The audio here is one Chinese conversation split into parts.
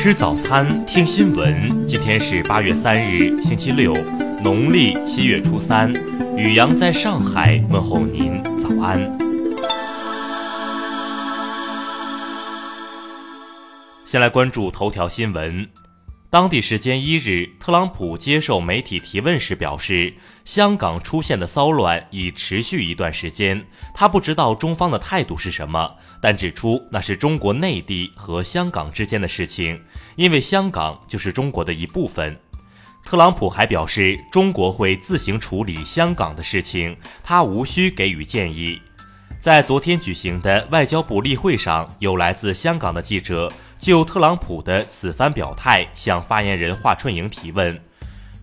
吃早餐，听新闻。今天是八月三日，星期六，农历七月初三。雨阳在上海问候您，早安。先来关注头条新闻。当地时间一日，特朗普接受媒体提问时表示，香港出现的骚乱已持续一段时间。他不知道中方的态度是什么，但指出那是中国内地和香港之间的事情，因为香港就是中国的一部分。特朗普还表示，中国会自行处理香港的事情，他无需给予建议。在昨天举行的外交部例会上，有来自香港的记者。就特朗普的此番表态，向发言人华春莹提问。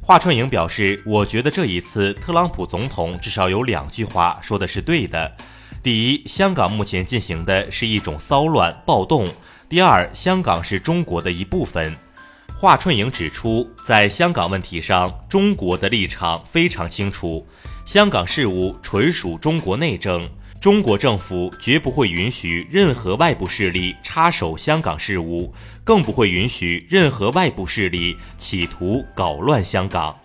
华春莹表示：“我觉得这一次特朗普总统至少有两句话说的是对的。第一，香港目前进行的是一种骚乱暴动；第二，香港是中国的一部分。”华春莹指出，在香港问题上，中国的立场非常清楚，香港事务纯属中国内政。中国政府绝不会允许任何外部势力插手香港事务，更不会允许任何外部势力企图搞乱香港。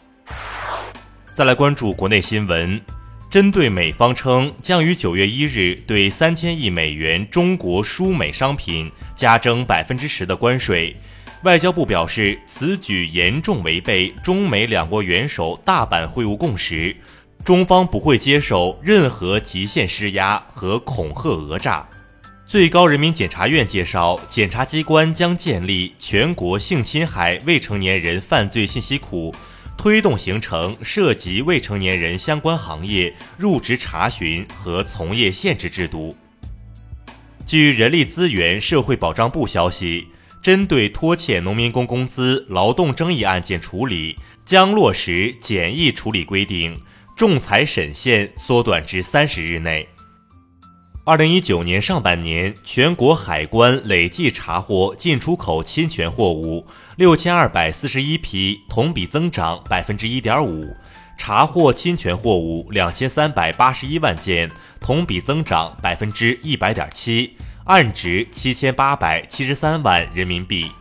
再来关注国内新闻，针对美方称将于九月一日对三千亿美元中国输美商品加征百分之十的关税，外交部表示，此举严重违背中美两国元首大阪会晤共识。中方不会接受任何极限施压和恐吓讹诈。最高人民检察院介绍，检察机关将建立全国性侵害未成年人犯罪信息库，推动形成涉及未成年人相关行业入职查询和从业限制制度。据人力资源社会保障部消息，针对拖欠农民工工资、劳动争议案件处理，将落实简易处理规定。仲裁审限缩短至三十日内。二零一九年上半年，全国海关累计查获进出口侵权货物六千二百四十一批，同比增长百分之一点五；查获侵权货物两千三百八十一万件，同比增长百分之一百点七，案值七千八百七十三万人民币。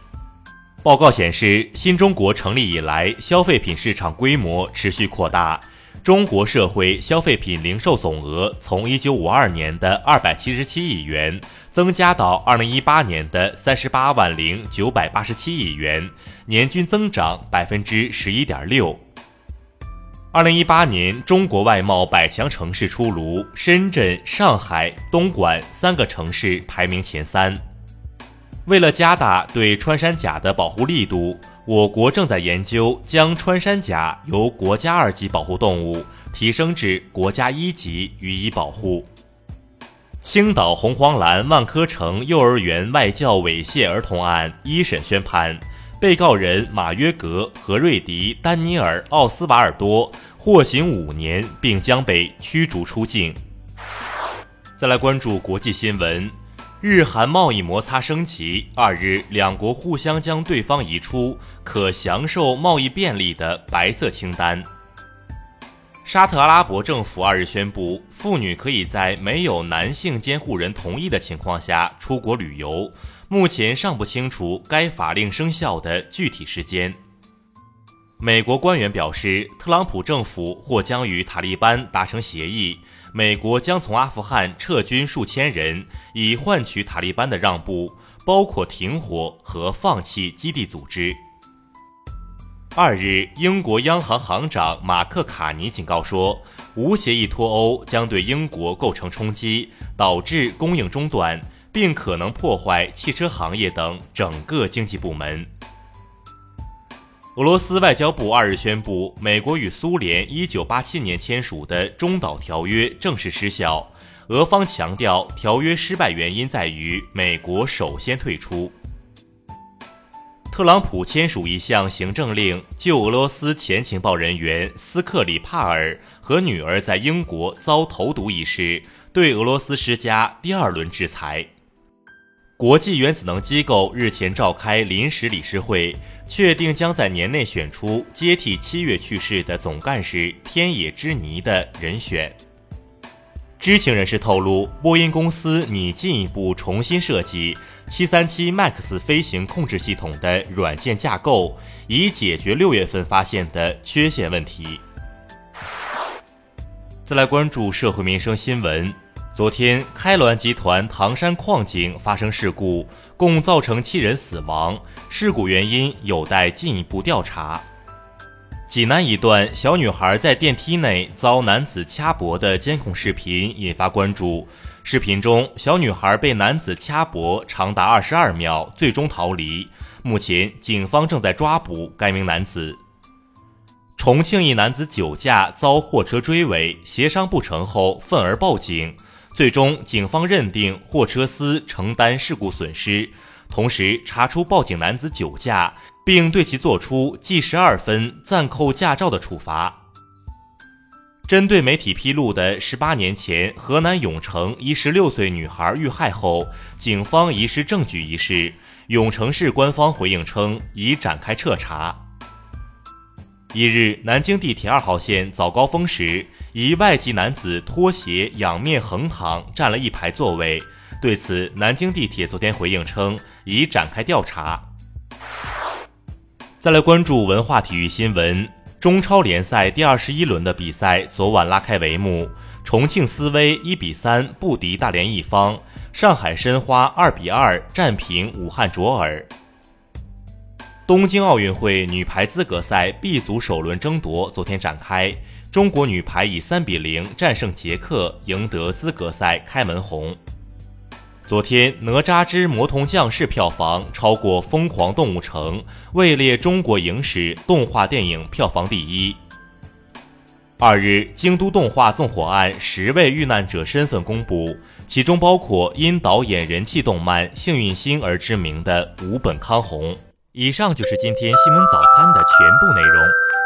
报告显示，新中国成立以来，消费品市场规模持续扩大。中国社会消费品零售总额从一九五二年的二百七十七亿元增加到二零一八年的三十八万零九百八十七亿元，年均增长百分之十一点六。二零一八年中国外贸百强城市出炉，深圳、上海、东莞三个城市排名前三。为了加大对穿山甲的保护力度。我国正在研究将穿山甲由国家二级保护动物提升至国家一级予以保护。青岛红黄蓝万科城幼儿园外教猥亵儿童案一审宣判，被告人马约格、何瑞迪、丹尼尔、奥斯瓦尔多获刑五年，并将被驱逐出境。再来关注国际新闻。日韩贸易摩擦升级，二日，两国互相将对方移出可享受贸易便利的白色清单。沙特阿拉伯政府二日宣布，妇女可以在没有男性监护人同意的情况下出国旅游，目前尚不清楚该法令生效的具体时间。美国官员表示，特朗普政府或将与塔利班达成协议。美国将从阿富汗撤军数千人，以换取塔利班的让步，包括停火和放弃基地组织。二日，英国央行行长马克·卡尼警告说，无协议脱欧将对英国构成冲击，导致供应中断，并可能破坏汽车行业等整个经济部门。俄罗斯外交部二日宣布，美国与苏联1987年签署的中导条约正式失效。俄方强调，条约失败原因在于美国首先退出。特朗普签署一项行政令，就俄罗斯前情报人员斯克里帕尔和女儿在英国遭投毒一事，对俄罗斯施加第二轮制裁。国际原子能机构日前召开临时理事会，确定将在年内选出接替七月去世的总干事天野之尼的人选。知情人士透露，波音公司拟进一步重新设计737 MAX 飞行控制系统的软件架构，以解决六月份发现的缺陷问题。再来关注社会民生新闻。昨天，开滦集团唐山矿井发生事故，共造成七人死亡，事故原因有待进一步调查。济南一段小女孩在电梯内遭男子掐脖的监控视频引发关注。视频中，小女孩被男子掐脖长达二十二秒，最终逃离。目前，警方正在抓捕该名男子。重庆一男子酒驾遭货车追尾，协商不成后愤而报警，最终警方认定货车司承担事故损失，同时查出报警男子酒驾。并对其作出记十二分、暂扣驾照的处罚。针对媒体披露的十八年前河南永城一十六岁女孩遇害后，警方遗失证据一事，永城市官方回应称已展开彻查。一日，南京地铁二号线早高峰时，一外籍男子脱鞋仰面横躺占了一排座位。对此，南京地铁昨天回应称已展开调查。再来关注文化体育新闻。中超联赛第二十一轮的比赛昨晚拉开帷幕，重庆斯威一比三不敌大连一方，上海申花二比二战平武汉卓尔。东京奥运会女排资格赛 B 组首轮争夺昨天展开，中国女排以三比零战胜捷克，赢得资格赛开门红。昨天，《哪吒之魔童降世》票房超过《疯狂动物城》，位列中国影史动画电影票房第一。二日，京都动画纵火案十位遇难者身份公布，其中包括因导演人气动漫《幸运星》而知名的吴本康弘。以上就是今天新闻早餐的全部内容，